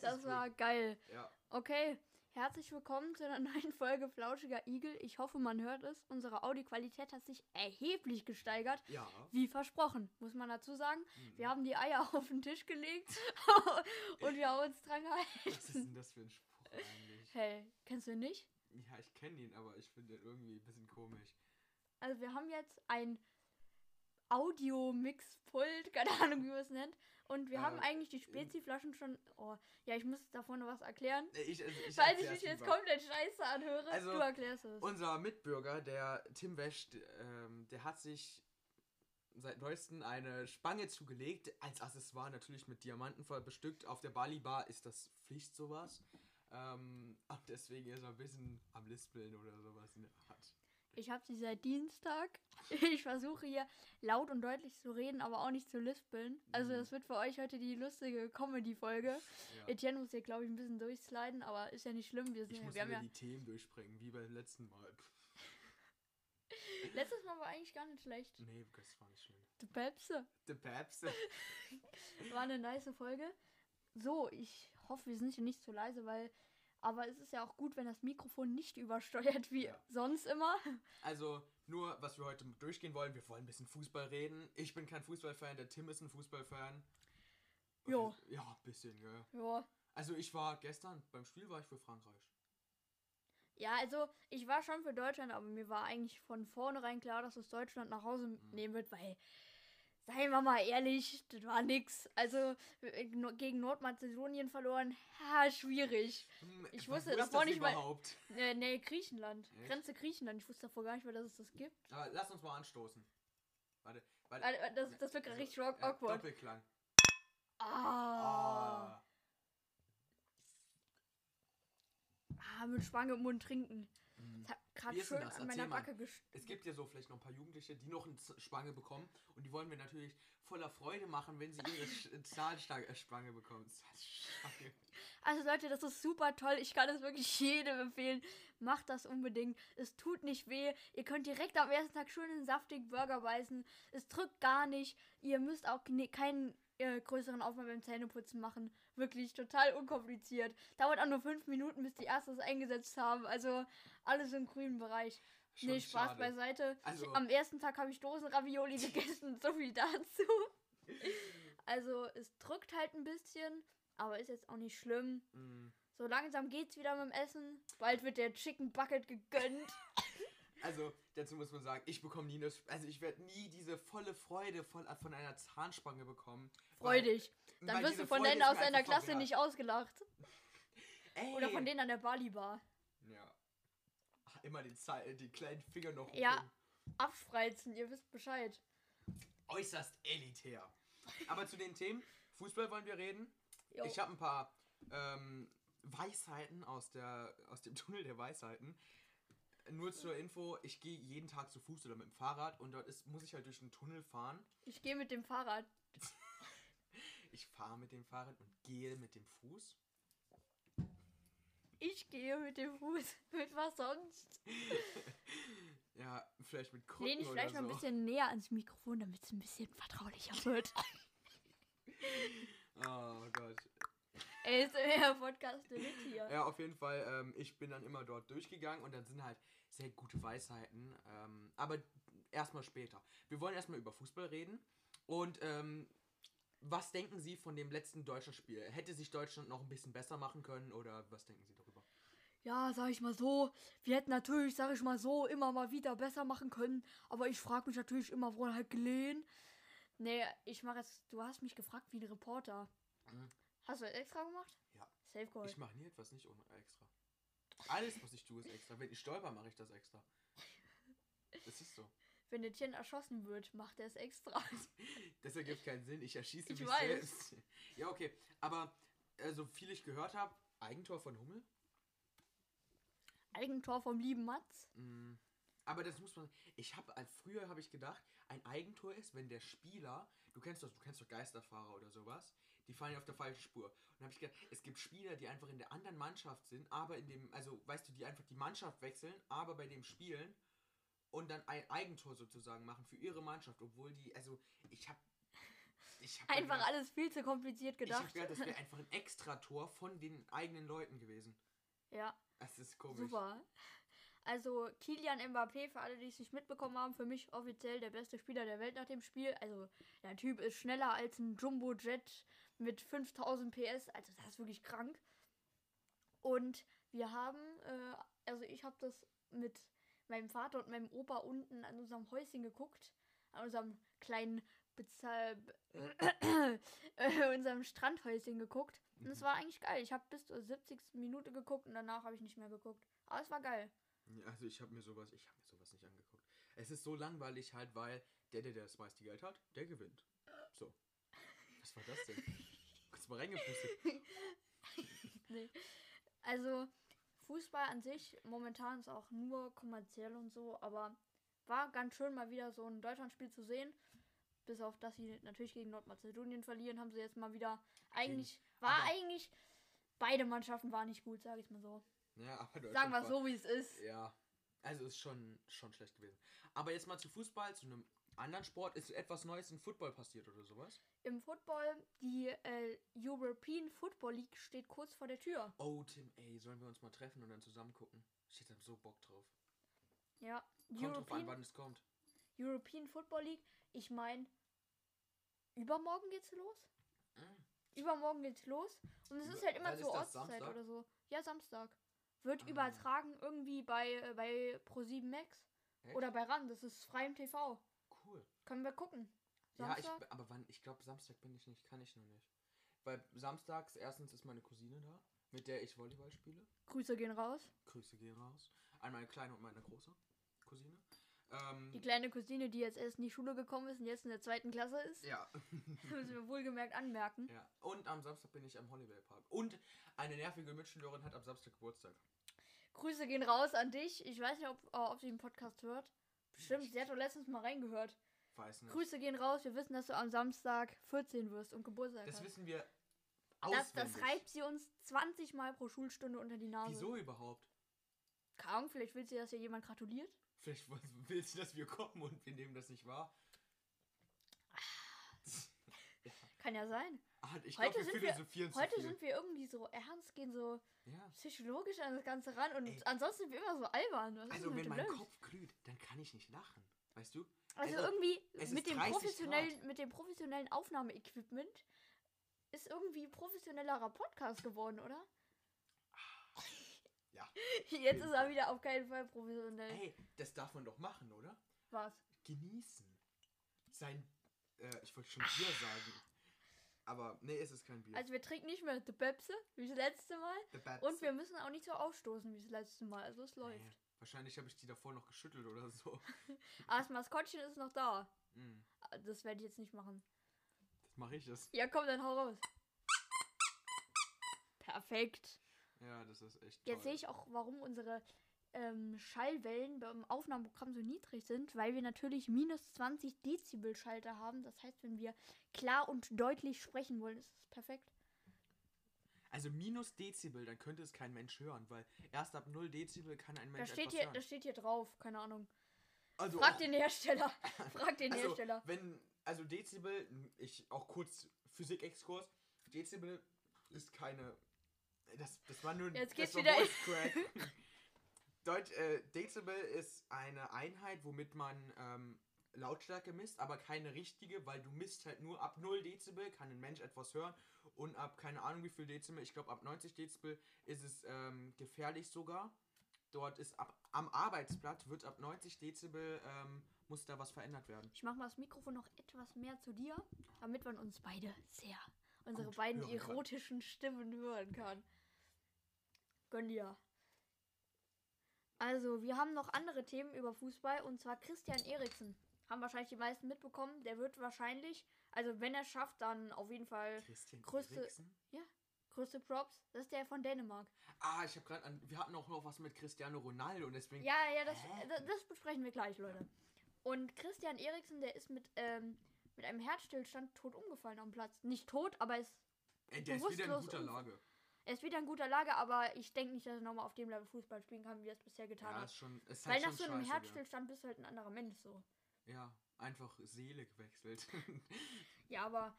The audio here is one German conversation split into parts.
Das war geil. Ja. Okay, herzlich willkommen zu einer neuen Folge Flauschiger Igel. Ich hoffe, man hört es. Unsere Audioqualität hat sich erheblich gesteigert. Ja. Wie versprochen, muss man dazu sagen. Mhm. Wir haben die Eier auf den Tisch gelegt und wir haben uns dran Was ist gehalten. denn das für ein Spruch eigentlich? Hey, kennst du ihn nicht? Ja, ich kenne ihn, aber ich finde ihn irgendwie ein bisschen komisch. Also wir haben jetzt ein Audio-Mix-Pult, keine Ahnung, wie man es nennt. Und wir Äh, haben eigentlich die Spezi-Flaschen schon. Oh, ja, ich muss davor noch was erklären. Äh, Ich, also ich Falls ich mich jetzt komplett scheiße anhöre, Also, du erklärst es. Unser Mitbürger, der Tim Wesch, ähm, der hat sich seit neuestem eine Spange zugelegt, als Accessoire natürlich mit Diamanten voll bestückt. Auf der Bali Bar ist das Pflicht sowas. Ähm, und deswegen ist er ein bisschen am Lispeln oder sowas in der Art. Ich habe sie seit Dienstag. Ich versuche hier laut und deutlich zu reden, aber auch nicht zu lispeln. Also Mhm. das wird für euch heute die lustige Comedy-Folge. Ja. Etienne muss hier, glaube ich, ein bisschen durchsliden, aber ist ja nicht schlimm. Wir, Ich sind, muss wir haben ja die Themen durchspringen, wie beim letzten Mal. Letztes Mal war eigentlich gar nicht schlecht. nee, das war nicht schlimm. Die Pepse. The Babs. War eine nice Folge. So, ich hoffe, wir sind hier nicht zu leise, weil. Aber es ist ja auch gut, wenn das Mikrofon nicht übersteuert wie Ja. sonst immer. Also, nur was wir heute durchgehen wollen, wir wollen ein bisschen Fußball reden. Ich bin kein Fußballfan, der Tim ist ein Fußballfan. Jo. Ja, ein bisschen, gell. Ja. Also, ich war gestern, beim Spiel war ich für Frankreich. Ja, also ich war schon für Deutschland, aber mir war eigentlich von vornherein klar, dass es Deutschland nach Hause Mhm. nehmen wird, weil, seien wir mal ehrlich, das war nix. Also äh, gegen Nordmazedonien verloren, ha, schwierig. Hm, Ich wo wusste ist davor nicht mal- überhaupt? Äh, nee, Griechenland. Echt? Grenze Griechenland. Ich wusste davor gar nicht mehr, dass es das gibt. Aber lass uns mal anstoßen. Warte, warte. Warte, Das, das wird gerade Also, richtig awk- ja, awkward. Doppelklang. Ah. Ah. ah, mit Spange im Mund trinken. Gerade schön an meiner. Backe gest Es gibt ja so vielleicht noch ein paar Jugendliche, die noch eine Spange bekommen. Und die wollen wir natürlich voller Freude machen, wenn sie ihre Sch- Zahnstange bekommen. Also Leute, das ist super toll. Ich kann es wirklich jedem empfehlen. Macht das unbedingt. Es tut nicht weh. Ihr könnt direkt am ersten Tag schön einen saftigen Burger beißen. Es drückt gar nicht. Ihr müsst auch ne- keinen äh, größeren Aufwand beim Zähneputzen machen. Wirklich total unkompliziert. Dauert auch nur fünf Minuten, bis die Erstes eingesetzt haben. Also alles im grünen Bereich. Schon nee, Spaß schade. beiseite. Also- Am ersten Tag habe ich Dosenravioli gegessen. So viel dazu. Also es drückt halt ein bisschen, aber ist jetzt auch nicht schlimm. Mm. So langsam geht's wieder mit dem Essen. Bald wird der Chicken Bucket gegönnt. Also, dazu muss man sagen, ich bekomme nie eine, also ich werde nie diese volle Freude von, von einer Zahnspange bekommen. Freu weil-. Dann weil wirst du von denen aus deiner Klasse nicht ausgelacht. Ey. Oder von denen an der Bali Bar. Ja. Ach, immer den, äh, die kleinen Finger noch Ja. hochheben. Abspreizen, ihr wisst Bescheid. Äußerst elitär. Aber zu den Themen, Fußball wollen wir reden. Jo. Ich habe ein paar ähm, Weisheiten aus, der, aus dem Tunnel der Weisheiten. Nur zur Info, ich gehe jeden Tag zu Fuß oder mit dem Fahrrad und dort ist, muss ich halt durch einen Tunnel fahren. Ich gehe mit dem Fahrrad. Ich fahre mit dem Fahrrad und gehe mit dem Fuß. Ich gehe mit dem Fuß. Mit was sonst? Ja, vielleicht mit Krücken Lehn ich vielleicht oder mal so. ein bisschen näher ans Mikrofon, damit es ein bisschen vertraulicher wird. Oh Gott. Ey, ist der Podcast mit hier. Ja, auf jeden Fall. Ähm, ich bin dann immer dort durchgegangen und dann sind halt sehr gute Weisheiten. Ähm, aber erstmal später. Wir wollen erstmal über Fußball reden. Und ähm, was denken Sie von dem letzten deutschen Spiel? Hätte sich Deutschland noch ein bisschen besser machen können oder was denken Sie darüber? Ja, sag ich mal so. Wir hätten natürlich, sag ich mal so, immer mal wieder besser machen können. Aber ich frage mich natürlich immer, woran halt gelegen. Nee, ich mache jetzt. Du hast mich gefragt wie ein Reporter. Mhm. Hast du das extra gemacht? Ja. Safe Call. Ich mache nie etwas nicht ohne extra. Alles, was ich tue, ist extra. Wenn ich stolper, mache ich das extra. Das ist so. Wenn der Tien erschossen wird, macht er es extra. Das ergibt keinen Sinn. Ich erschieße Ich mich weiß. selbst. Ja, okay. Aber äh, so viel ich gehört habe, Eigentor von Hummel. Eigentor vom lieben Mats. Mm, Aber das muss man. Ich habe früher habe ich gedacht, ein Eigentor ist, wenn der Spieler, du kennst doch, du kennst doch Geisterfahrer oder sowas, die fallen auf der falschen Spur. Und dann habe ich gedacht, es gibt Spieler, die einfach in der anderen Mannschaft sind, aber in dem, also weißt du, die einfach die Mannschaft wechseln, aber bei dem spielen und dann ein Eigentor sozusagen machen für ihre Mannschaft, obwohl die, also ich habe ich hab Einfach gedacht, alles viel zu kompliziert ich hab gedacht. gedacht, das wäre einfach ein Extrator von den eigenen Leuten gewesen. ja, Das ist komisch. super. Also Kilian Mbappé, für alle, die es nicht mitbekommen haben, für mich offiziell der beste Spieler der Welt nach dem Spiel. Also der Typ ist schneller als ein Jumbo-Jet mit 5000 PS. Also das ist wirklich krank. Und wir haben, äh, also ich habe das mit meinem Vater und meinem Opa unten an unserem Häuschen geguckt. An unserem kleinen Bezahl äh, unserem Strandhäuschen geguckt. Und es Mhm. war eigentlich geil. Ich habe bis zur 70. Minute geguckt und danach habe ich nicht mehr geguckt. Aber es war geil. Also ich habe mir sowas, ich habe mir sowas nicht angeguckt. Es ist so langweilig halt, weil der, der das meiste Geld hat, der gewinnt. So. Was war das denn? Mal reingepustet. Nee. Also Fußball an sich momentan ist auch nur kommerziell und so, aber war ganz schön mal wieder so ein Deutschlandspiel zu sehen. Bis auf dass sie natürlich gegen Nordmazedonien verlieren, haben sie jetzt mal wieder eigentlich war aber- eigentlich beide Mannschaften waren nicht gut, sage ich mal so. Ja, aber Sagen wir war- so, wie es ist. Ja. Also ist schon, schon schlecht gewesen. Aber jetzt mal zu Fußball, zu einem anderen Sport. Ist etwas Neues im Football passiert oder sowas? Im Football, die äh, European Football League steht kurz vor der Tür. Oh, Tim, ey, sollen wir uns mal treffen und dann zusammen gucken? Ich hätte so Bock drauf. Ja, Kommt drauf an, European, wann es kommt. European Football League. Ich meine, übermorgen geht's los. Mm. Übermorgen geht's los. Und es ist halt immer zur Ortszeit oder so. Ja, Samstag. Wird Ah. übertragen irgendwie bei, äh, bei Pro7 Max. Echt? Oder bei RAN. Das ist frei im TV. Können wir gucken. Ja, ich, Samstag? aber wann? Ich glaube, Samstag bin ich nicht, kann ich noch nicht. Weil samstags erstens ist meine Cousine da, mit der ich Volleyball spiele. Grüße gehen raus. Grüße gehen raus. An meine kleine und meine große Cousine. Ähm, Die kleine Cousine, die jetzt erst in die Schule gekommen ist und jetzt in der zweiten Klasse ist. ja. Müssen wir wohlgemerkt anmerken. ja. Und am Samstag bin ich am Holiday Park. Und eine nervige Mitschülerin hat am Samstag Geburtstag. Grüße gehen raus an dich. Ich weiß nicht, ob, ob sie den Podcast hört. Bestimmt, sie hat doch letztens mal reingehört. Weiß nicht. Grüße gehen raus. Wir wissen, dass du am Samstag 14 wirst und Geburtstag Das hast. wissen wir Das, auswendig. das reibt sie uns 20 Mal pro Schulstunde unter die Nase. Wieso überhaupt? Keine Ahnung, vielleicht will sie, dass ihr jemand gratuliert. Vielleicht will sie, dass wir kommen und wir nehmen das nicht wahr. Kann ja sein. Ah, ich Heute sind wir- Heute sind wir irgendwie so ernst, gehen so ja. psychologisch an das Ganze ran und Ey. ansonsten sind wir immer so albern. Was Also wenn mein? Kopf glüht, dann kann ich nicht lachen. Weißt du? Also, also, irgendwie mit dem, 30 professionellen, mit dem professionellen Aufnahmeequipment ist irgendwie professionellerer Podcast geworden, oder? Ja. Jetzt ist er wieder auf keinen Fall professionell. Ey, das darf man doch machen, oder? Was? Genießen. Sein, äh, ich wollte schon Bier sagen. Aber nee, es ist kein Bier. Also wir trinken nicht mehr die Pepsi, wie das letzte Mal. Und wir müssen auch nicht so aufstoßen wie das letzte Mal. Also es läuft. Nee, wahrscheinlich habe ich die davor noch geschüttelt oder so. Aber das Maskottchen ist noch da. Mm, Das werde ich jetzt nicht machen. das mache ich das. Ja, komm, dann hau raus. Perfekt. Ja, das ist echt toll. Jetzt sehe ich auch, warum unsere ähm, Schallwellen beim Aufnahmeprogramm so niedrig sind, weil wir natürlich minus 20 Dezibel Schalter haben. Das heißt, wenn wir klar und deutlich sprechen wollen, ist es perfekt. Also minus Dezibel, dann könnte es kein Mensch hören, weil erst ab 0 Dezibel kann ein Da Mensch steht, etwas hier, hören. das steht hier drauf, keine Ahnung. also, Frag den Hersteller. Frag den also, Hersteller. wenn, also Dezibel, ich auch kurz Physik-Exkurs, Dezibel ist keine, das, das war nur Jetzt geht's das wieder-. Deutsch, äh, Dezibel ist eine Einheit, womit man ähm, Lautstärke misst, aber keine richtige, weil du misst halt nur ab 0 Dezibel kann ein Mensch etwas hören und ab keine Ahnung wie viel Dezibel, ich glaube ab 90 Dezibel ist es ähm, gefährlich sogar. Dort ist ab am Arbeitsplatz wird ab 90 Dezibel ähm, muss da was verändert werden. Ich mache mal das Mikrofon noch etwas mehr zu dir, damit man uns beide sehr, unsere Gut beiden hören kann. erotischen Stimmen hören kann. Gönn dir. Also, wir haben noch andere Themen über Fußball und zwar Christian Eriksen. Haben wahrscheinlich die meisten mitbekommen. Der wird wahrscheinlich, also wenn er es schafft, dann auf jeden Fall Christian größte- Eriksen? größte Props. Das ist der von Dänemark. Ah, ich habe gerade an wir hatten auch noch was mit Cristiano Ronaldo und deswegen Ja, ja, das, das, das besprechen wir gleich, Leute. Und Christian Eriksen, der ist mit, ähm, mit einem Herzstillstand tot umgefallen am Platz. Nicht tot, aber ist Ey, der ist wieder in guter Lage. Er ist wieder in guter Lage, aber ich denke nicht, dass er nochmal auf dem Level Fußball spielen kann, wie er es bisher getan Ja, hat. schon. Ist Weil halt nach schon so einem scheiße, Herzstillstand bist du halt ein anderer Mensch so. Ja, einfach Seele gewechselt. Ja, aber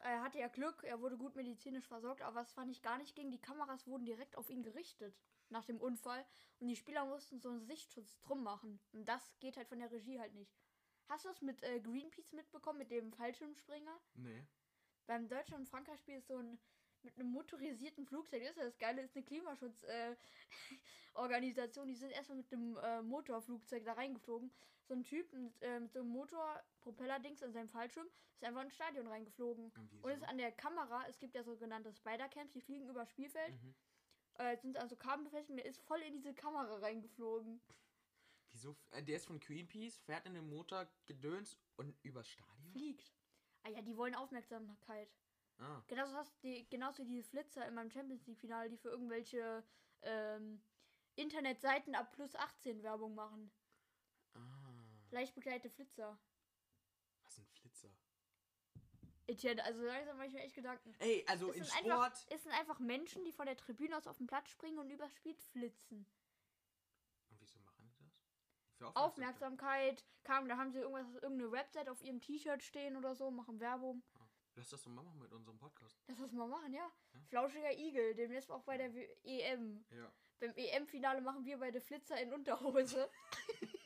er hatte ja Glück, er wurde gut medizinisch versorgt, aber was fand ich gar nicht ging, die Kameras wurden direkt auf ihn gerichtet nach dem Unfall und die Spieler mussten so einen Sichtschutz drum machen. Und das geht halt von der Regie halt nicht. Hast du das mit äh, Greenpeace mitbekommen, mit dem Fallschirmspringer? nee. Beim Deutschland- und Frankreich-Spiel ist so ein mit einem motorisierten Flugzeug, das ist ja das Geile, ist eine Klimaschutzorganisation. Äh, die sind erstmal mit einem äh, Motorflugzeug da reingeflogen. So ein Typ mit, äh, mit so einem Motor, Propeller-Dings an seinem Fallschirm, ist einfach ins Stadion reingeflogen. Und wieso? Und ist an der Kamera, es gibt ja sogenannte Spider-Camps, die fliegen über Spielfeld, Mhm. äh, sind also Kabel befestigt und der ist voll in diese Kamera reingeflogen. Wieso? Äh, der ist von Greenpeace, fährt in den Motor, gedöns und übers Stadion? Fliegt. Ah ja, die wollen Aufmerksamkeit. Ah. Genauso hast die, genauso die Flitzer in meinem Champions League-Finale, die für irgendwelche ähm, Internetseiten ab plus 18 Werbung machen. Ah. Leicht begleitete Flitzer. Was ein Flitzer. Etienne, also langsam mache ich mir echt Gedanken. Ey, also Es in sind, Sport. einfach, es sind einfach Menschen, die von der Tribüne aus auf den Platz springen und übers Spiel flitzen. Und wieso machen die das? Für Aufmerksamkeit, kam, da haben sie irgendwas, irgendeine Website auf ihrem T-Shirt stehen oder so, machen Werbung. Lass das doch mal machen mit unserem Podcast. Lass das mal machen, ja. Ja. Flauschiger Igel, demnächst auch bei der W- EM. Ja. Beim EM-Finale machen wir beide Flitzer in Unterhose.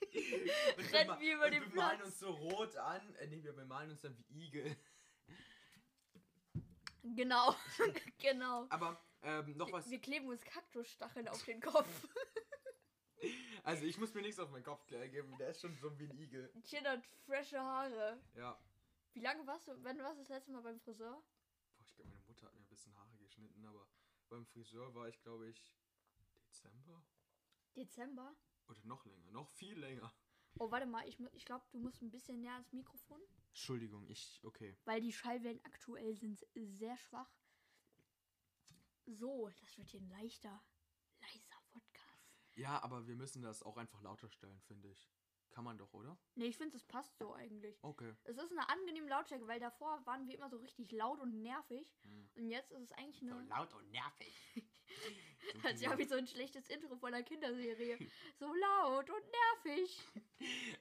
Rennen wir über den wir malen Platz. uns so rot an. Äh, nee, wir bemalen uns dann wie Igel. genau, genau. Aber ähm, noch was. Wir kleben uns Kaktusstacheln auf den Kopf. Also ich muss mir nichts auf meinen Kopf geben. Der ist schon so wie ein Igel. Chin hat frische Haare. Ja. Wie lange warst du, wann warst du das letzte Mal beim Friseur? Boah, ich glaube, meine Mutter hat mir ein bisschen Haare geschnitten, aber beim Friseur war ich, glaube ich, Dezember? Dezember? Oder noch länger, noch viel länger. Oh, warte mal, ich, ich glaube, du musst ein bisschen näher ans Mikrofon, Entschuldigung, ich, okay. weil die Schallwellen aktuell sind sehr schwach. So, das wird hier ein leichter, leiser Podcast. Ja, aber wir müssen das auch einfach lauter stellen, finde ich. Kann man doch, oder? Nee, ich finde, es passt so eigentlich. Okay. Es ist eine angenehme Lautstärke, weil davor waren wir immer so richtig laut und nervig. Hm. Und jetzt ist es eigentlich eine. laut und nervig. Als habe ich so ein schlechtes Intro von einer Kinderserie. So laut und nervig.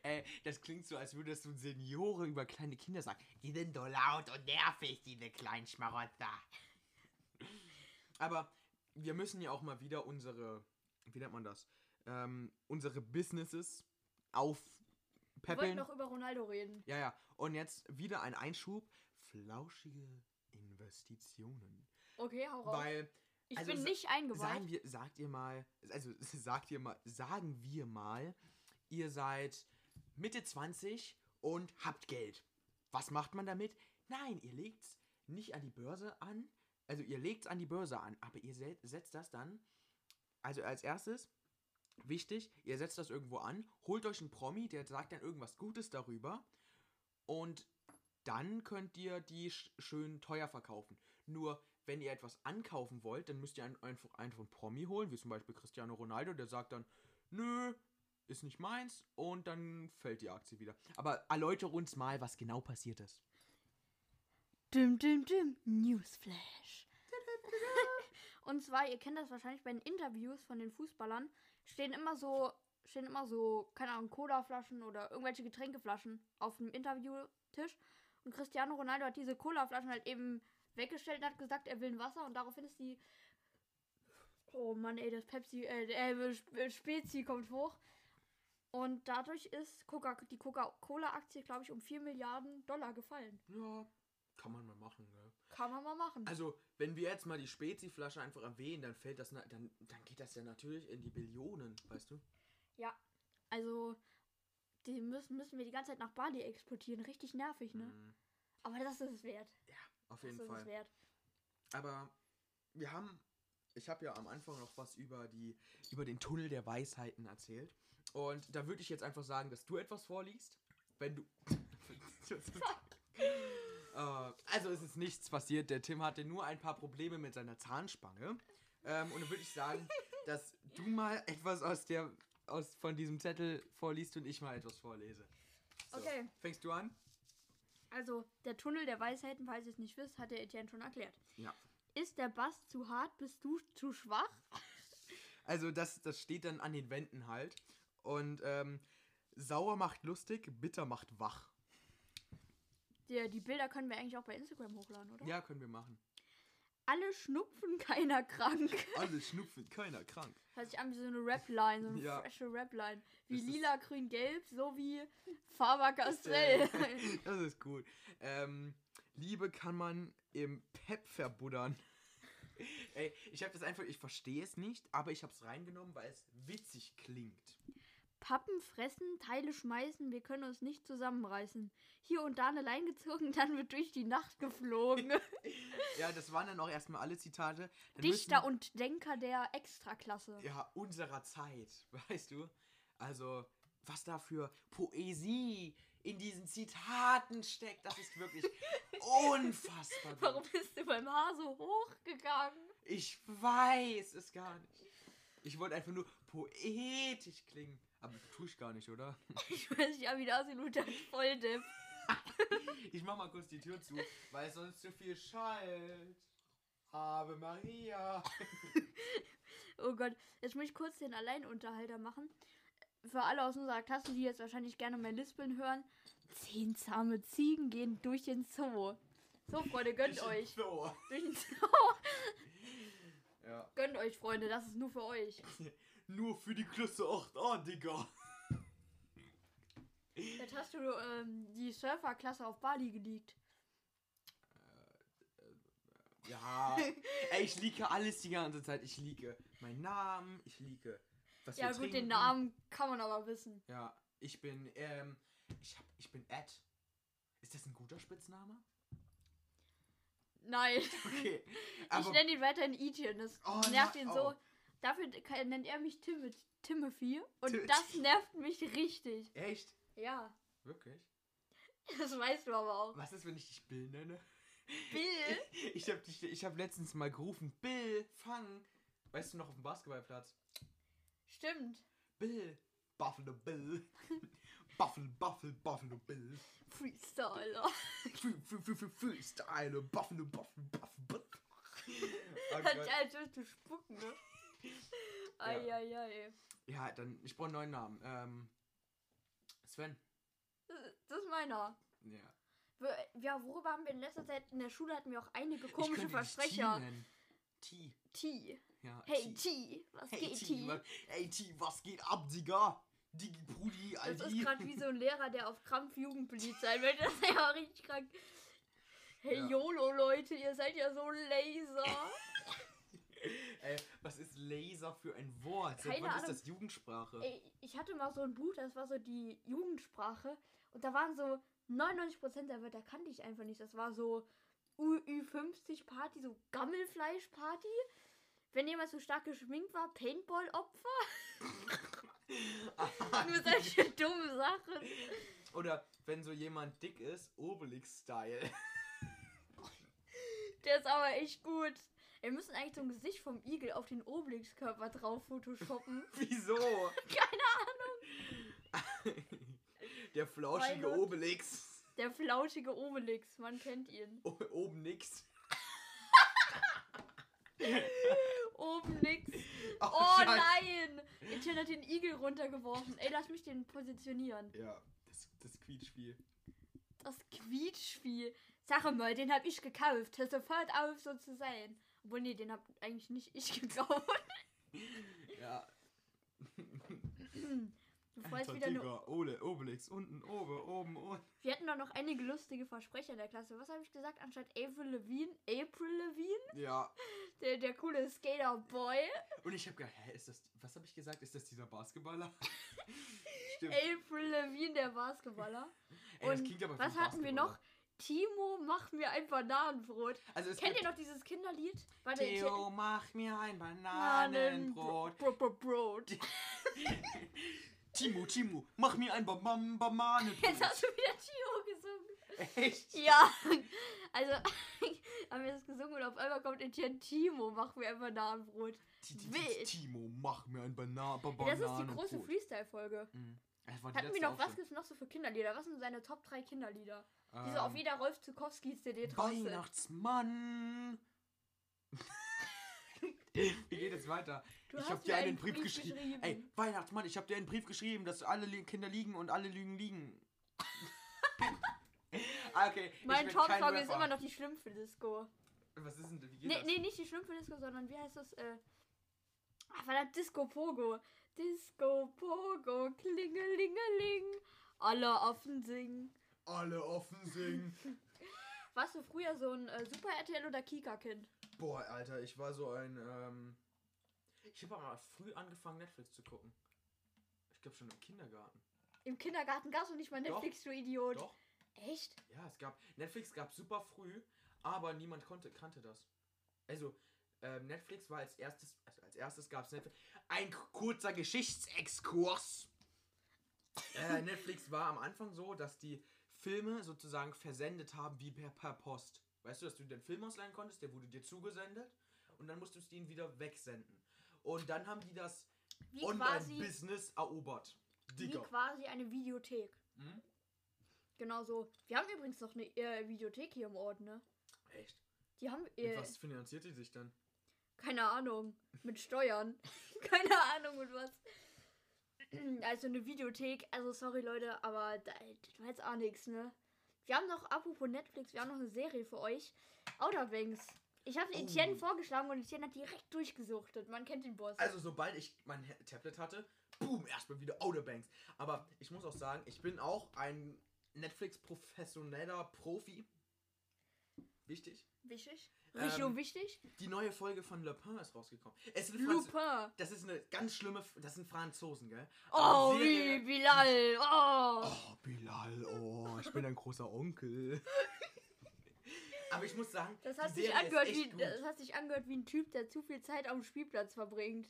Ey, das klingt so, als würdest du Senioren über kleine Kinder sagen. Die sind so laut und nervig, diese kleinen Schmarotzer. Aber wir müssen ja auch mal wieder unsere, wie nennt man das? Ähm, unsere Businesses Wir wollten aufpeppeln. noch über Ronaldo reden. Ja, ja. Und jetzt wieder ein Einschub. Flauschige Investitionen. Okay, hau raus. Weil, ich also bin nicht eingeweiht. sagen wir, sagt ihr mal, also sagt ihr mal, sagen wir mal, ihr seid Mitte 20 und habt Geld. Was macht man damit? Nein, ihr legt's nicht an die Börse an. Also ihr legt's an die Börse an, aber ihr se- setzt das dann, also als erstes, wichtig, ihr setzt das irgendwo an, holt euch einen Promi, der sagt dann irgendwas Gutes darüber und dann könnt ihr die sch schön teuer verkaufen. Nur, wenn ihr etwas ankaufen wollt, dann müsst ihr ein, einfach, einfach einen Promi holen, wie zum Beispiel Cristiano Ronaldo, der sagt dann, nö, ist nicht meins und dann fällt die Aktie wieder. Aber erläutere uns mal, was genau passiert ist. Dim, dim, dim. Newsflash. Und zwar, ihr kennt das wahrscheinlich bei den Interviews von den Fußballern, stehen immer so, stehen immer so, keine Ahnung, Colaflaschen oder irgendwelche Getränkeflaschen auf dem Interviewtisch. Und Cristiano Ronaldo hat diese Colaflaschen halt eben weggestellt und hat gesagt, er will ein Wasser und daraufhin ist die. Oh Mann, ey, das Pepsi, äh, äh, Sp- Spezi kommt hoch. Und dadurch ist Coca die Coca-Cola-Aktie, glaube ich, um 4 Milliarden Dollar gefallen. Ja, kann man mal machen, ne? Kann man mal machen. Also, wenn wir jetzt mal die Spezi-Flasche einfach erwähnen, dann fällt das, dann, dann geht das ja natürlich in die Billionen, weißt du? Ja, also die müssen, müssen wir die ganze Zeit nach Bali exportieren. Richtig nervig, ne? Mhm. Aber das ist es wert. Ja, auf Das jeden es Fall. wert. Aber wir haben, ich habe ja am Anfang noch was über die, über den Tunnel der Weisheiten erzählt. Und da würde ich jetzt einfach sagen, dass du etwas vorliest, wenn du. äh, also es ist nichts passiert. Der Tim hatte nur ein paar Probleme mit seiner Zahnspange. Ähm, und dann würde ich sagen, dass du mal etwas aus der aus von diesem Zettel vorliest und ich mal etwas vorlese. So, Okay. Fängst du an? Also, der Tunnel der Weisheiten, falls ihr es nicht wisst, hat der Etienne schon erklärt. Ja. Ist der Bass zu hart, bist du zu schwach? Also das, das steht dann an den Wänden halt. Und ähm, sauer macht lustig, bitter macht wach. Die, die Bilder können wir eigentlich auch bei Instagram hochladen, oder? Ja, können wir machen. Alle schnupfen, keiner krank. Alle schnupfen, keiner krank. Hört sich an wie so eine Rap-Line, so eine Ja. frische Rap-Line. Wie Das ist- lila, grün, gelb, so wie Faber Castell. Das ist gut. Ähm, Liebe kann man im Pep verbuddern. Ey, ich habe das einfach, ich verstehe es nicht, aber ich habe es reingenommen, weil es witzig klingt. Pappen fressen, Teile schmeißen, wir können uns nicht zusammenreißen. Hier und da eine Lein gezogen, dann wird durch die Nacht geflogen. Ja, das waren dann auch erstmal alle Zitate. Dann Dichter müssen- und Denker der Extraklasse. ja, unserer Zeit, weißt du? Also, was da für Poesie in diesen Zitaten steckt, das ist wirklich unfassbar. gut. Warum bist du beim Haar so hochgegangen? Ich weiß es gar nicht. Ich wollte einfach nur poetisch klingen. Aber tue ich gar nicht, oder? Ich weiß nicht, wie das aussieht, Luther Volldepp. Ich mach mal kurz die Tür zu, weil sonst zu viel schallt. Ave Maria. Oh Gott, jetzt muss ich kurz den Alleinunterhalter machen. Für alle aus unserer Klasse, die jetzt wahrscheinlich gerne mein Lispeln hören. Zehn zahme Ziegen gehen durch den Zoo. So, Freunde, gönnt euch. So. Durch den Zoo. Ja. Gönnt euch, Freunde, das ist nur für euch. Nur für die Klasse 8a, Digga. Jetzt hast du ähm, die Surferklasse auf Bali geleakt. Ja. Ey, ich liege alles die ganze Zeit. Ich liege meinen Namen, ich liege. Was Ja wir gut, trinken. den Namen kann man aber wissen. Ja, ich bin, ähm, ich hab, ich bin Ed. Ist das ein guter Spitzname? Nein. Okay. ich nenne ihn weiterhin Etienne. Das Oh, nervt na- ihn oh. Dafür nennt er mich Tim Timothy. Und Tim- das nervt mich richtig. echt? Ja. Wirklich? Das weißt du aber auch. Was ist, wenn ich dich Bill nenne? Bill? Ich hab, dich, ich hab letztens mal gerufen, Bill, fang. Weißt du noch auf dem Basketballplatz? Stimmt. Bill, Buffalo Bill. Buffalo, Buffalo, Buffalo Bill. Freestyler. Free, free, free, free, Freestyle, Buffalo, Buffalo, Buffalo. Oh Hat ja als würdest du spucken, ne? Eieiei. Ja, dann, ich brauche einen neuen Namen. Ähm, Sven. Das das ist meiner. Ja. Ja, worüber haben wir in letzter Zeit in der Schule hatten wir auch einige komische Versprecher. T. T. T. Ja, Hey T. Was Hey geht T, hey T, was geht ab, Digga? Digi Brudi, Das Alter. ist gerade wie so ein Lehrer, der auf Krampf Jugendpolizei sein will. Das ist ja richtig krank. Hey Ja. YOLO Leute, ihr seid ja so laser. Ey, was ist Laser für ein Wort? Seit Keine wann ist Ahnung. das Jugendsprache? Ey, ich hatte mal so ein Buch, das war so die Jugendsprache. Und da waren so 99% der Wörter kannte ich einfach nicht. Das war so UÜ50 Party, so Gammelfleisch Party. Wenn jemand so stark geschminkt war, Paintball-Opfer. Nur solche dumme Sachen. Oder wenn so jemand dick ist, Obelix-Style. Der ist aber echt gut. Wir müssen eigentlich so ein Gesicht vom Igel auf den Obelix-Körper drauf photoshoppen. Wieso? Keine Ahnung. Der flauschige Gott. Obelix. Der flauschige Obelix, man kennt ihn. O oben nix. Oben nix. Oh, Oh nein! Etienne hat den Igel runtergeworfen. Ey, lass mich den positionieren. Ja, das, das Quietschspiel. Das Quietschvieh. Sag mal, den hab ich gekauft. Hör sofort auf, so zu sein. Obwohl, nee, den hab eigentlich nicht ich gekauft. Ja. Bevor jetzt Alter, wieder. Digga, Ole, Obelix, unten, oben, oben, unten. Wir hatten doch noch einige lustige Versprecher in der Klasse. Was habe ich gesagt? Anstatt April Levine, April Levine? Ja. Der, der coole Skater-Boy. Und ich hab gedacht, hä, ist das, was habe ich gesagt? Ist das dieser Basketballer? Stimmt. April Levine, der Basketballer. Ey, das Und klingt aber wie was hatten wir noch? Timo, mach mir ein Bananenbrot. Also Kennt ihr noch dieses Kinderlied? Warte, Theo, mach mir ein Bananenbrot. Bro- Bro- Brot. Timo, Timo, mach mir ein ba ba Jetzt Bananenbrot. hast du wieder Timo gesungen. Echt? Ja. Also, haben wir das gesungen und auf einmal kommt Etienne Timo, mach mir ein Bananenbrot. Wild. Timo, mach mir ein Bana ba Ja, das ist die Bananenbrot. große Freestyle-Folge. Mhm. Hatten wir noch, was gibt's noch so für Kinderlieder? Was sind seine Top 3 Kinderlieder? Die so auf Ähm, jeder Rolf Zukowski CD drauf sind. Weihnachtsmann. Wie geht es weiter? Du ich habe mir dir einen einen Brief, Brief geschrieben. geschrieben. Ey, Weihnachtsmann, ich habe dir einen Brief geschrieben, dass alle Kinder liegen und alle Lügen liegen. Ah, okay. Mein Top-Song ist immer noch die Schlümpfe-Disco. Was ist denn, wie geht Nee, das? nee, nicht die Schlümpfe-Disco, sondern wie heißt das? Äh, ach, verdammt, Disco Pogo. Disco Pogo, klingelingeling. Alle Affen singen. Alle offen singen. Warst du früher so ein äh, Super RTL oder Kika-Kind? Boah, Alter, ich war so ein, ähm... Ich habe aber früh angefangen, Netflix zu gucken. Ich glaube schon im Kindergarten. Im Kindergarten gab es noch nicht mal Doch. Netflix, du Idiot. Doch. Echt? Ja, es gab. Netflix gab super früh, aber niemand konnte, kannte das. Also, ähm, Netflix war als erstes, also als erstes gab es Netflix. Ein kurzer Geschichtsexkurs. äh, Netflix war am Anfang so, dass die Filme sozusagen versendet haben wie per, per Post. Weißt du, dass du den Film ausleihen konntest, der wurde dir zugesendet und dann musstest du ihn wieder wegsenden. Und dann haben die das Wie Online-Business erobert. wie Digga. quasi eine Videothek. Hm? Genau so. Wir haben übrigens noch eine äh, Videothek hier im Ort, ne? Echt? Die haben, Mit äh, was finanziert die sich dann? keine Ahnung, mit Steuern. keine Ahnung mit was. Also eine Videothek, also sorry Leute, aber da, das war jetzt auch nichts, ne? Wir haben noch, apropos Netflix, wir haben noch eine Serie für euch. Outer Banks. Ich habe Oh. Etienne vorgeschlagen und Etienne hat direkt durchgesucht. Man kennt den Boss. Also sobald ich mein Tablet hatte, boom, erstmal wieder Outer Banks. Aber ich muss auch sagen, ich bin auch ein Netflix-professioneller Profi. Wichtig. wichtig. Ähm, Richtig wichtig. Die neue Folge von Le Pen ist rausgekommen. Es Franz Lupin. das ist eine ganz schlimme, F- das sind Franzosen, gell? Oh, wie Bilal. Oh. Oh, Bilal, oh, ich bin ein großer Onkel. Aber ich muss sagen, Das hat, sich ist angehört wie, das hat sich angehört wie ein Typ, der zu viel Zeit am Spielplatz verbringt.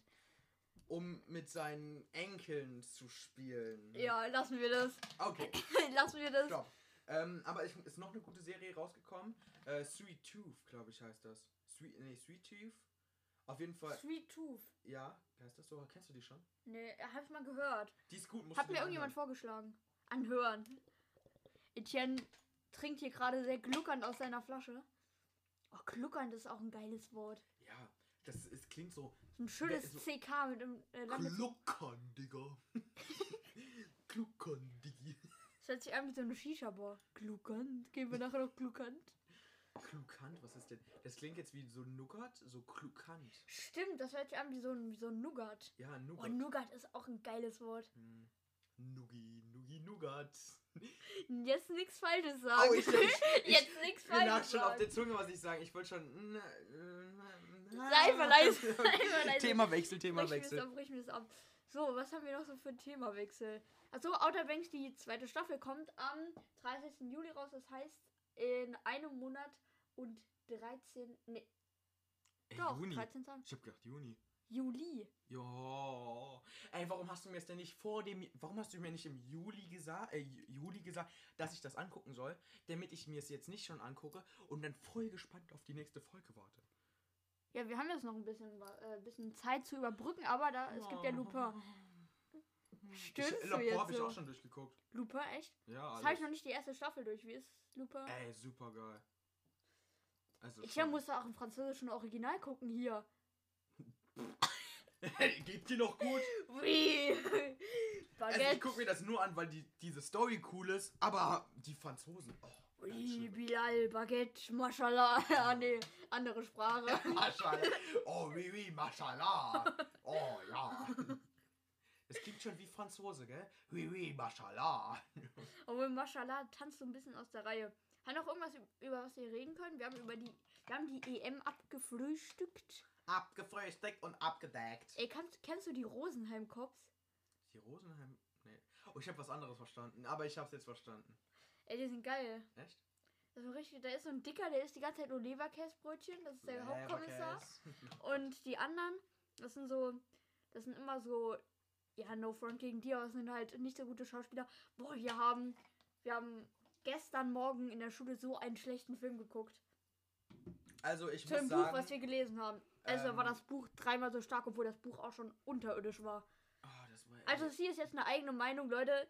Um mit seinen Enkeln zu spielen. Ja, lassen wir das. Okay. lassen wir das. Stopp. Ähm, aber es ist noch eine gute Serie rausgekommen. Äh, Sweet Tooth, glaube ich, heißt das. Sweet, nee, Sweet Tooth. Auf jeden Fall. Sweet Tooth. Ja, heißt das so? Kennst du die schon? Nee, hab ich mal gehört. Die ist gut. musst Hat mir irgendjemand anhören. vorgeschlagen. Anhören. Etienne trinkt hier gerade sehr gluckernd aus seiner Flasche. Oh, gluckernd ist auch ein geiles Wort. Ja, das es klingt so. So ein schönes so- CK mit dem äh, Gluckern, Digga. Gluckern, Diggi. Das hört sich an wie so eine Shisha-Bar. Gluckand. Gehen wir nachher noch gluckand? Klukant, was ist denn? Das klingt jetzt wie so Nougat, so Klukant. Stimmt, das hört sich an wie so ein, wie so ein Nougat. Ja, Oh, Nougat. Nougat ist auch ein geiles Wort. Hm. Nugi, Nugi, Nougat. Jetzt nichts Falsches sagen. Oh, ich, ich, Jetzt nichts Mir lag Falsches schon auf sagen. der Zunge, was ich sagen. Ich wollte schon. Sei mal leise. Themawechsel, Brich mir das Themawechsel. ab, brich mir das ab. So, was haben wir noch so für Themawechsel? Achso, Outer Banks, die zweite Staffel kommt am 30. Juli raus. Das heißt, in einem Monat und 13. Nee, Ey, doch, Juni. 13 Tagen. Ich hab gedacht Juni. Juli. Ja. Ey, warum hast du mir es denn nicht vor dem. Warum hast du mir nicht im Juli gesagt, äh, Ju- Juli gesagt, dass ich das angucken soll, damit ich mir es jetzt nicht schon angucke und dann voll gespannt auf die nächste Folge warte? Ja, wir haben jetzt noch ein bisschen, äh, bisschen Zeit zu überbrücken, aber da, es gibt ja Ich, du Lapor jetzt habe ich so? auch schon durchgeguckt. Lupin, echt? Ja, Das habe ich noch alles. nicht die erste Staffel durch. Wie ist Lupin? Ey, super geil. Also. Ich schon. muss auch im französischen Original gucken hier. Geht dir noch gut? Wie? Also ich gucke mir das nur an, weil die, diese Story cool ist, aber die Franzosen. Oh, Ui. Bilal, Baguette, Mashallah. ah, nee, andere Sprache. Mashallah. Oh, oui, oui, Mashallah. Oh, ja. Das klingt schon wie Franzose, gell? Oui, oui, Mashallah. Obwohl Mashallah tanzt so ein bisschen aus der Reihe. Hat noch irgendwas, über was wir reden können? Wir haben über die, wir haben die EM abgefrühstückt. Abgefrühstückt und abgedeckt. Ey, kannst, kennst du die Rosenheim Cops? Die Rosenheim. Nee. Oh, ich habe was anderes verstanden, aber ich hab's jetzt verstanden. Ey, die sind geil. Echt? Das ist richtig, da ist so ein Dicker, der isst die ganze Zeit nur Leberkäsbrötchen. Das ist der Hauptkommissar. Und die anderen, das sind so, das sind immer so, ja, no front gegen die, aber das sind halt nicht so gute Schauspieler. Boah, wir haben, wir haben gestern Morgen in der Schule so einen schlechten Film geguckt. Also ich Zu muss dem sagen, Buch, was wir gelesen haben. Also ähm, war das Buch dreimal so stark, obwohl das Buch auch schon unterirdisch war. Das war Also sie ist jetzt eine eigene Meinung, Leute.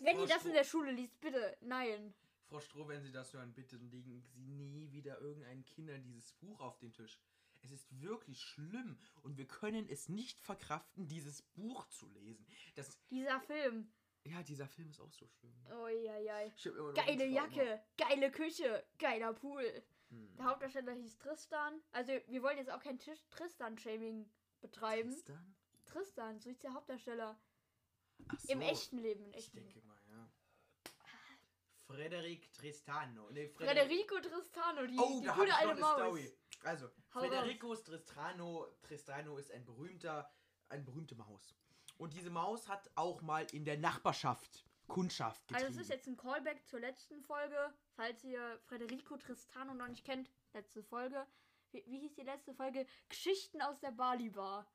Wenn Frau ihr das in der Schule liest, bitte, nein. Frau Stroh, wenn Sie das hören, bitte legen Sie nie wieder irgendeinen Kindern dieses Buch auf den Tisch. Es ist wirklich schlimm und wir können es nicht verkraften, dieses Buch zu lesen. Das, Dieser Film. ja, dieser Film ist auch so schlimm. Ein Geile. Jacke, geile Küche, geiler Pool. Hm. Der Hauptdarsteller hieß Tristan. Also wir wollen jetzt auch kein Tristan-Shaming betreiben. Tristan? Tristan, so ist der Hauptdarsteller. So, Im echten Leben, im Ich echten Leben. denke mal, ja. Frederik Tristano. Nee, Federico Tristano, die, Oh, die da gute alte Maus. Story. Also, Hau Tristano, Tristano ist ein berühmter, eine berühmte Maus. Und diese Maus hat auch mal in der Nachbarschaft Kundschaft getrieben. Also es ist jetzt ein Callback zur letzten Folge. Falls ihr Federico Tristano noch nicht kennt, letzte Folge. Wie, wie hieß die letzte Folge? Geschichten aus der Bali Bar.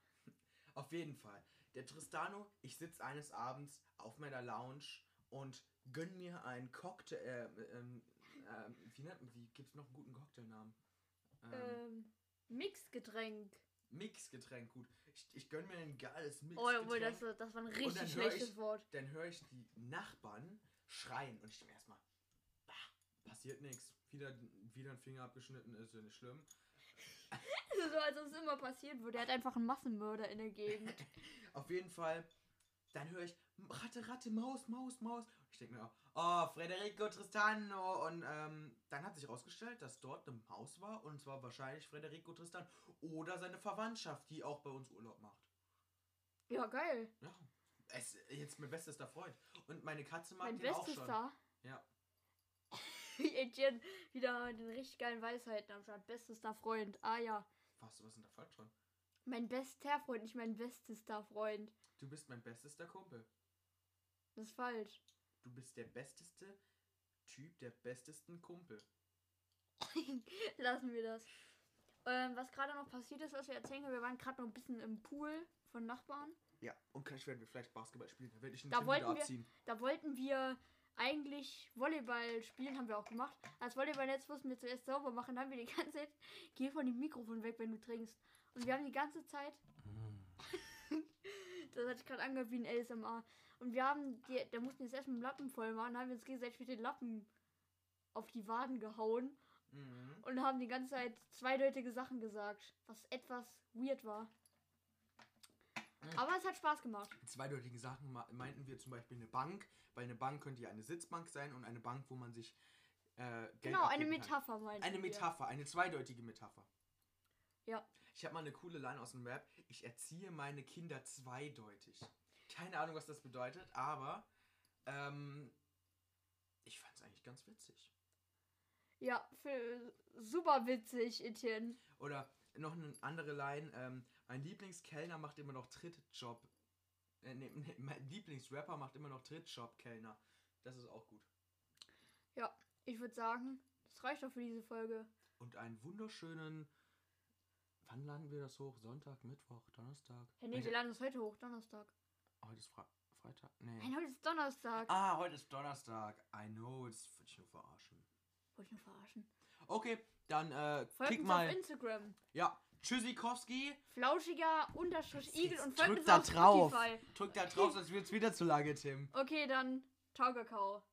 Auf jeden Fall. Der Tristano, ich sitze eines Abends auf meiner Lounge und gönn mir einen Cocktail. Äh, ähm, ähm, wie nennt man, wie gibt's noch einen guten Cocktailnamen? Ähm, Ähm, Mixgetränk. Mixgetränk, gut. Ich, ich gönn mir ein geiles Oh, Mixgetränk. obwohl, das, das war ein richtig schlechtes ich- Wort. Dann höre ich die Nachbarn schreien und ich denke erstmal, passiert nichts. Wieder, wieder ein Finger abgeschnitten, ist ja nicht schlimm. so, als ob es immer passiert würde. Er hat einfach einen Massenmörder in der Gegend. Auf jeden Fall, dann höre ich Ratte, Ratte, Maus, Maus, Maus. Ich denke mir, oh, Federico Tristano. Und ähm, dann hat sich herausgestellt, dass dort eine Maus war und zwar wahrscheinlich Federico Tristan oder seine Verwandtschaft, die auch bei uns Urlaub macht. ja, geil. Ja, es ist jetzt mein bestester Freund. Und meine Katze mag Mein den auch schon. da. Ja. Etienne wieder mit den richtig geilen Weisheiten am Start. Bestester Freund. Ah ja. Was, was ist denn da falsch dran? Mein bester Freund, nicht mein bestester Freund. Du bist mein bestester Kumpel. Das ist falsch. Du bist der besteste Typ, der bestesten Kumpel. Lassen wir das. Ähm, was gerade noch passiert ist, was wir erzählen können, wir waren gerade noch ein bisschen im Pool von Nachbarn. Ja, und gleich werden wir vielleicht Basketball spielen. Da werde ich den Da Tim wollten wir- abziehen. Da wollten wir eigentlich Volleyball spielen, haben wir auch gemacht. Als Volleyballnetz mussten wir zuerst sauber machen, dann haben wir die ganze Zeit, geh von dem Mikrofon weg, wenn du trinkst. Und wir haben die ganze Zeit, das hat sich gerade angehört wie ein ASMR. Und wir haben, die, da mussten wir jetzt erst mit dem Lappen voll machen, haben wir uns gegenseitig mit den Lappen auf die Waden gehauen Mhm. und haben die ganze Zeit zweideutige Sachen gesagt, was etwas weird war. Aber es hat Spaß gemacht. Zweideutige Sachen meinten wir zum Beispiel eine Bank, weil eine Bank könnte ja eine Sitzbank sein und eine Bank, wo man sich äh, Geld Genau, eine. Metapher meinten Eine wir. Metapher, eine zweideutige Metapher. Ja. Ich habe mal eine coole Line aus dem Rap. Ich erziehe meine Kinder zweideutig. Keine Ahnung, was das bedeutet, aber ähm, ich fand es eigentlich ganz witzig. Ja, für, super witzig, Etienne. Oder noch eine andere Line. Ähm, mein Lieblingskellner macht immer noch Trittjob. Äh, nee, nee, mein Lieblingsrapper macht immer noch Trittjob-Kellner. Das ist auch gut. Ich würde sagen, das reicht doch für diese Folge. Und einen wunderschönen. Wann laden wir das hoch? Sonntag, Mittwoch, Donnerstag? Hey, nee, wir laden es heute hoch, Donnerstag. Heute ist Fre Freitag. Nee. Nein, heute ist Donnerstag. Ah, heute ist Donnerstag. I know, das würde ich nur verarschen. Wollte ich nur verarschen. Okay, dann äh, Folgt klick uns mal. auf Instagram. Ja, Tschüssikowski. Flauschiger Unterstrich Igel und folgt drück uns da auf drauf. Spotify. Drück da drauf, sonst wird's wieder zu lange, Tim. Okay, dann ciao, Kakao.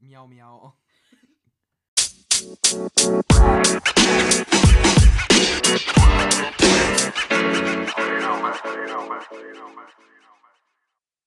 Miau, miau. You know, man. You know, man. You know, man.